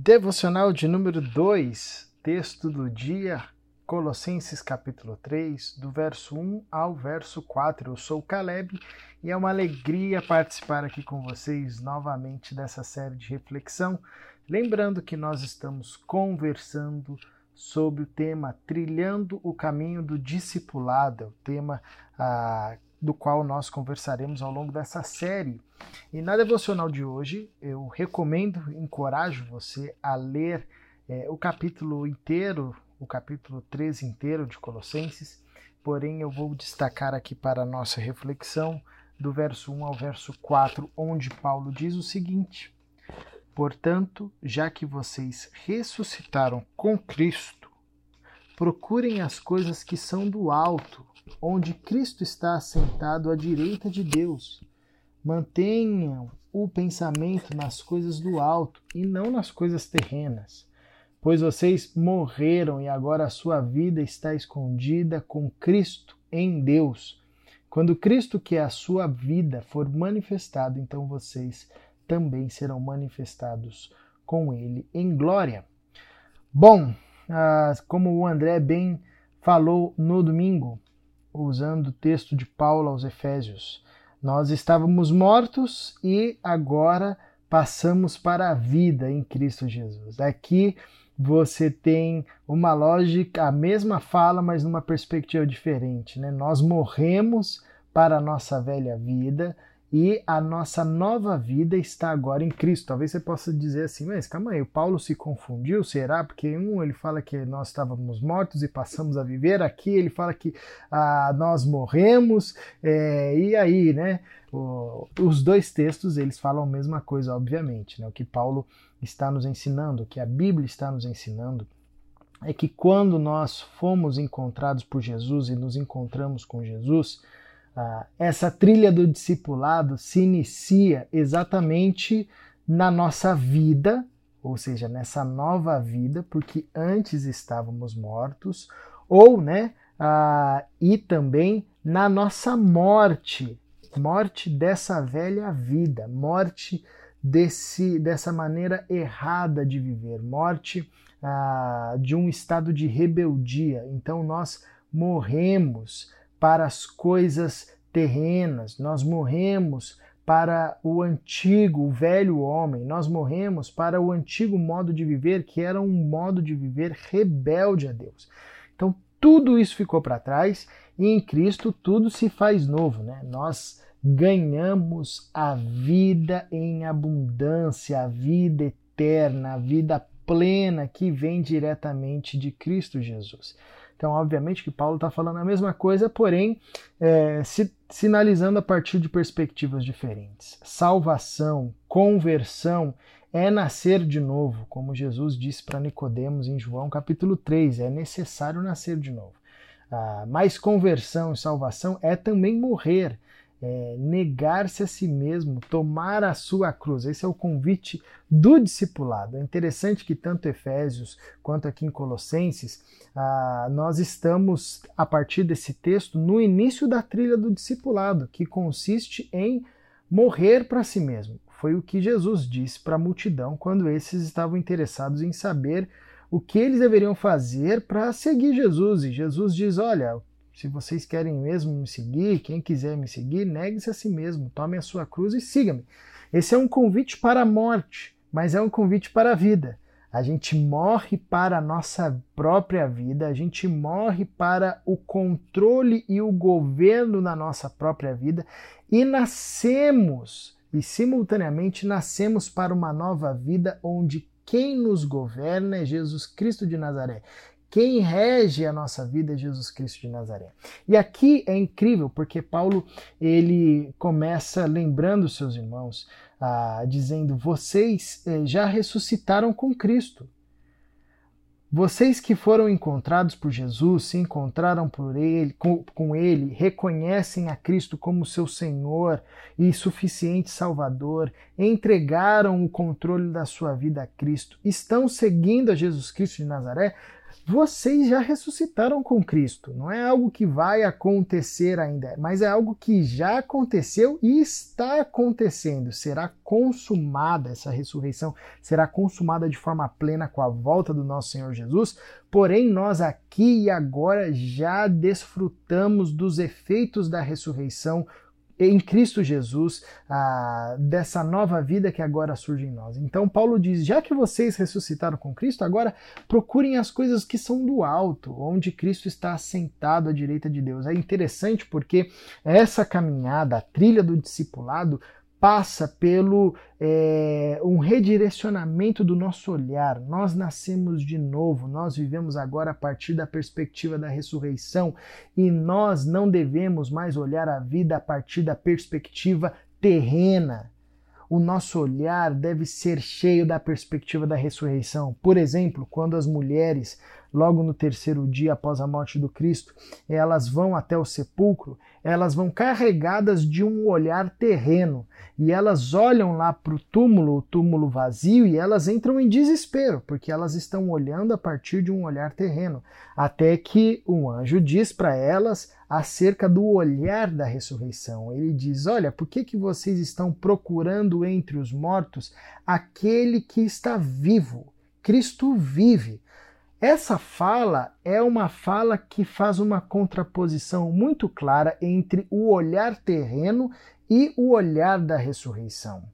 Devocional de número 2, texto do dia, Colossenses capítulo 3, do verso 1 ao verso 4. Eu sou o Caleb e é uma alegria participar aqui com vocês novamente dessa série de reflexão. Lembrando que nós estamos conversando sobre o tema Trilhando o Caminho do Discipulado, o tema ah, do qual nós conversaremos ao longo dessa série. E na devocional de hoje, eu recomendo, encorajo você a ler é, o capítulo inteiro, o capítulo 13 inteiro de Colossenses, porém eu vou destacar aqui para a nossa reflexão do verso 1 ao verso 4, onde Paulo diz o seguinte: Portanto, já que vocês ressuscitaram com Cristo, procurem as coisas que são do alto onde Cristo está assentado à direita de Deus. Mantenham o pensamento nas coisas do alto e não nas coisas terrenas, pois vocês morreram e agora a sua vida está escondida com Cristo em Deus. Quando Cristo, que é a sua vida, for manifestado, então vocês também serão manifestados com Ele em glória. Bom, como o André bem falou no domingo, usando o texto de Paulo aos Efésios. Nós estávamos mortos e agora passamos para a vida em Cristo Jesus. Aqui você tem uma lógica, a mesma fala, mas numa perspectiva diferente. Né? Nós morremos para a nossa velha vida e a nossa nova vida está agora em Cristo. Talvez você possa dizer assim, mas calma aí, o Paulo se confundiu, será? Porque um ele fala que nós estávamos mortos e passamos a viver, aqui ele fala que ah, nós morremos, é, e aí, né? O, os dois textos eles falam a mesma coisa, obviamente, né? O que Paulo está nos ensinando, o que a Bíblia está nos ensinando, é que quando nós fomos encontrados por Jesus e nos encontramos com Jesus, essa trilha do discipulado se inicia exatamente na nossa vida, ou seja, nessa nova vida, porque antes estávamos mortos, ou, né, ah, e também na nossa morte, morte dessa velha vida, morte desse, dessa maneira errada de viver, morte ah, de um estado de rebeldia. Então nós morremos para as coisas terrenas, nós morremos para o antigo, o velho homem, nós morremos para o antigo modo de viver, que era um modo de viver rebelde a Deus. Então, tudo isso ficou para trás e em Cristo tudo se faz novo, né? Nós ganhamos a vida em abundância, a vida eterna, a vida plena que vem diretamente de Cristo Jesus. Então, obviamente que Paulo está falando a mesma coisa, porém é, se, sinalizando a partir de perspectivas diferentes. Salvação, conversão é nascer de novo, como Jesus disse para Nicodemos em João capítulo 3, é necessário nascer de novo. Ah, mas conversão e salvação é também morrer, é, negar-se a si mesmo, tomar a sua cruz. Esse é o convite do discipulado. É interessante que tanto Efésios quanto aqui em Colossenses, ah, nós estamos, a partir desse texto, no início da trilha do discipulado, que consiste em morrer para si mesmo. Foi o que Jesus disse para a multidão quando esses estavam interessados em saber o que eles deveriam fazer para seguir Jesus. E Jesus diz: Olha, se vocês querem mesmo me seguir, quem quiser me seguir, negue-se a si mesmo, tome a sua cruz e siga-me. Esse é um convite para a morte, mas é um convite para a vida. A gente morre para a nossa própria vida, a gente morre para o controle e o governo na nossa própria vida e nascemos, e simultaneamente nascemos para uma nova vida onde quem nos governa é Jesus Cristo de Nazaré. Quem rege a nossa vida é Jesus Cristo de Nazaré. E aqui é incrível porque Paulo ele começa lembrando seus irmãos, ah, dizendo: vocês eh, já ressuscitaram com Cristo. Vocês que foram encontrados por Jesus, se encontraram por ele, com, com Ele, reconhecem a Cristo como seu Senhor e suficiente Salvador, entregaram o controle da sua vida a Cristo, estão seguindo a Jesus Cristo de Nazaré, vocês já ressuscitaram com Cristo. Não é algo que vai acontecer ainda, mas é algo que já aconteceu e está acontecendo. Será consumada essa ressurreição, será consumada de forma plena com a volta do nosso Senhor Jesus. Porém, nós aqui e agora já desfrutamos dos efeitos da ressurreição em Cristo Jesus, ah, dessa nova vida que agora surge em nós. Então, Paulo diz: já que vocês ressuscitaram com Cristo, agora procurem as coisas que são do alto, onde Cristo está assentado à direita de Deus. É interessante porque essa caminhada, a trilha do discipulado, passa pelo é, um redirecionamento do nosso olhar. Nós nascemos de novo, nós vivemos agora a partir da perspectiva da ressurreição e nós não devemos mais olhar a vida a partir da perspectiva terrena. O nosso olhar deve ser cheio da perspectiva da ressurreição. Por exemplo, quando as mulheres logo no terceiro dia após a morte do Cristo, elas vão até o sepulcro, elas vão carregadas de um olhar terreno e elas olham lá para o túmulo, o túmulo vazio, e elas entram em desespero, porque elas estão olhando a partir de um olhar terreno, até que um anjo diz para elas acerca do olhar da ressurreição. Ele diz: Olha, por que, que vocês estão procurando entre os mortos aquele que está vivo? Cristo vive. Essa fala é uma fala que faz uma contraposição muito clara entre o olhar terreno e o olhar da ressurreição.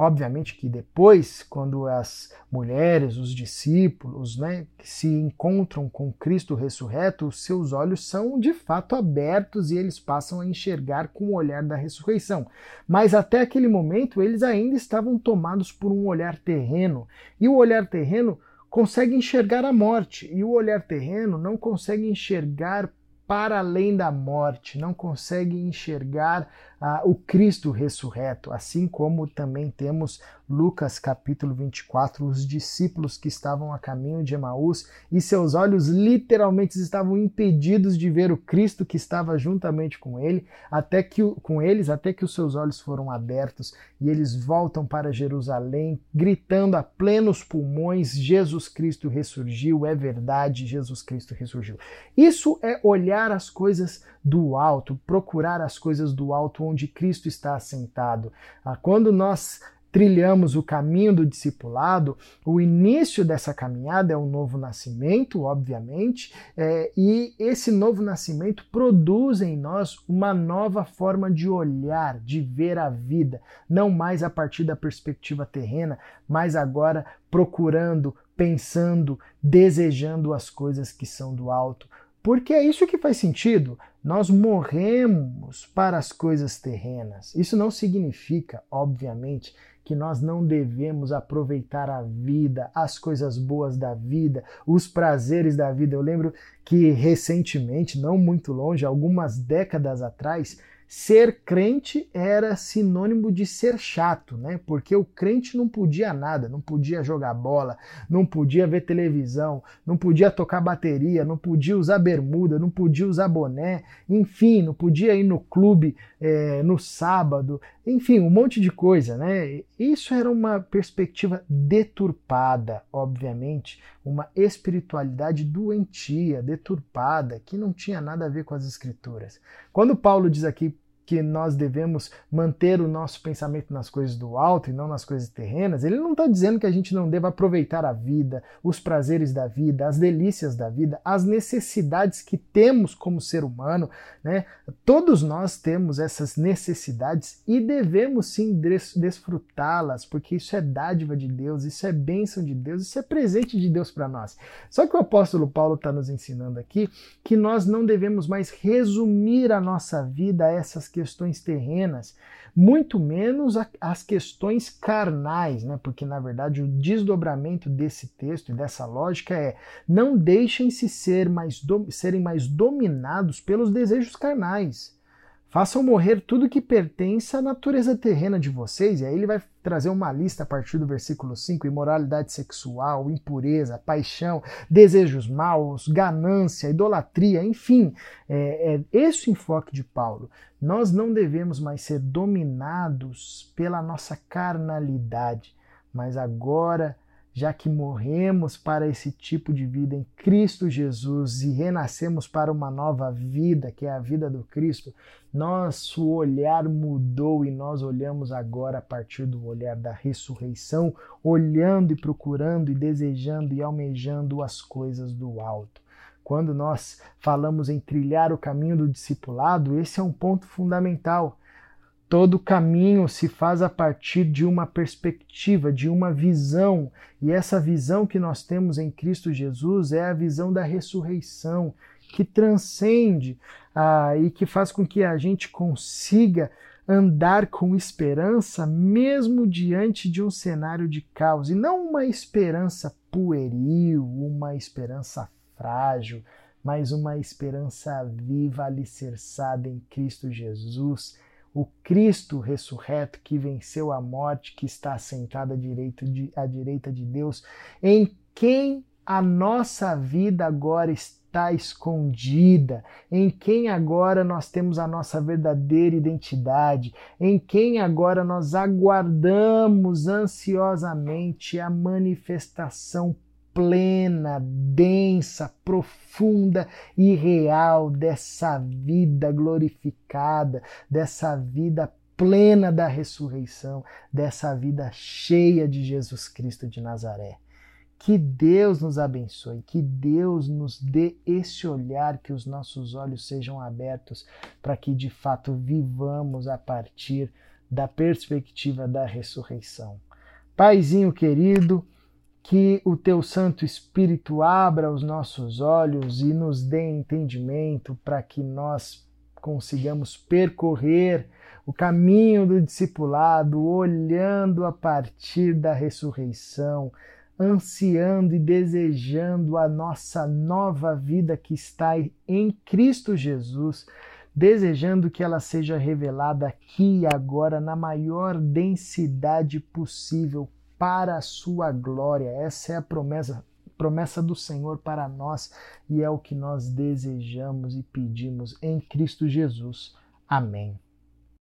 Obviamente que depois, quando as mulheres, os discípulos, né, se encontram com Cristo ressurreto, os seus olhos são de fato abertos e eles passam a enxergar com o olhar da ressurreição. Mas até aquele momento eles ainda estavam tomados por um olhar terreno. E o olhar terreno consegue enxergar a morte e o olhar terreno não consegue enxergar para além da morte, não consegue enxergar ah, o Cristo ressurreto, assim como também temos Lucas capítulo 24, os discípulos que estavam a caminho de Emaús e seus olhos literalmente estavam impedidos de ver o Cristo que estava juntamente com ele, até que com eles, até que os seus olhos foram abertos e eles voltam para Jerusalém, gritando a plenos pulmões: Jesus Cristo ressurgiu, é verdade, Jesus Cristo ressurgiu. Isso é olhar as coisas do alto, procurar as coisas do alto onde Cristo está assentado. Ah, quando nós trilhamos o caminho do discipulado, o início dessa caminhada é um novo nascimento, obviamente, é, e esse novo nascimento produz em nós uma nova forma de olhar, de ver a vida, não mais a partir da perspectiva terrena, mas agora procurando, pensando, desejando as coisas que são do alto. Porque é isso que faz sentido. Nós morremos para as coisas terrenas. Isso não significa, obviamente, que nós não devemos aproveitar a vida, as coisas boas da vida, os prazeres da vida. Eu lembro que recentemente, não muito longe, algumas décadas atrás, ser crente era sinônimo de ser chato, né? Porque o crente não podia nada, não podia jogar bola, não podia ver televisão, não podia tocar bateria, não podia usar bermuda, não podia usar boné, enfim, não podia ir no clube é, no sábado, enfim, um monte de coisa, né? Isso era uma perspectiva deturpada, obviamente, uma espiritualidade doentia, deturpada, que não tinha nada a ver com as escrituras. Quando Paulo diz aqui que nós devemos manter o nosso pensamento nas coisas do alto e não nas coisas terrenas, ele não está dizendo que a gente não deva aproveitar a vida, os prazeres da vida, as delícias da vida, as necessidades que temos como ser humano. Né? Todos nós temos essas necessidades e devemos sim desfrutá-las, porque isso é dádiva de Deus, isso é bênção de Deus, isso é presente de Deus para nós. Só que o apóstolo Paulo está nos ensinando aqui que nós não devemos mais resumir a nossa vida a essas questões questões terrenas, muito menos as questões carnais, né? porque na verdade o desdobramento desse texto e dessa lógica é não deixem-se ser mais serem mais dominados pelos desejos carnais. Façam morrer tudo que pertence à natureza terrena de vocês, e aí ele vai trazer uma lista a partir do versículo 5: imoralidade sexual, impureza, paixão, desejos maus, ganância, idolatria, enfim. É, é esse o enfoque de Paulo. Nós não devemos mais ser dominados pela nossa carnalidade, mas agora já que morremos para esse tipo de vida em Cristo Jesus e renascemos para uma nova vida, que é a vida do Cristo, nosso olhar mudou e nós olhamos agora a partir do olhar da ressurreição, olhando e procurando e desejando e almejando as coisas do alto. Quando nós falamos em trilhar o caminho do discipulado, esse é um ponto fundamental. Todo caminho se faz a partir de uma perspectiva, de uma visão, e essa visão que nós temos em Cristo Jesus é a visão da ressurreição, que transcende ah, e que faz com que a gente consiga andar com esperança mesmo diante de um cenário de caos, e não uma esperança pueril, uma esperança frágil, mas uma esperança viva, alicerçada em Cristo Jesus o Cristo ressurreto que venceu a morte, que está assentado à direita de, à direita de Deus, em quem a nossa vida agora está escondida, em quem agora nós temos a nossa verdadeira identidade, em quem agora nós aguardamos ansiosamente a manifestação plena, densa, profunda e real dessa vida glorificada, dessa vida plena da ressurreição, dessa vida cheia de Jesus Cristo de Nazaré. Que Deus nos abençoe, que Deus nos dê esse olhar, que os nossos olhos sejam abertos para que de fato vivamos a partir da perspectiva da ressurreição. Paizinho querido, que o teu Santo Espírito abra os nossos olhos e nos dê entendimento para que nós consigamos percorrer o caminho do discipulado, olhando a partir da ressurreição, ansiando e desejando a nossa nova vida que está em Cristo Jesus, desejando que ela seja revelada aqui e agora na maior densidade possível para a sua glória. Essa é a promessa, promessa do Senhor para nós e é o que nós desejamos e pedimos em Cristo Jesus. Amém.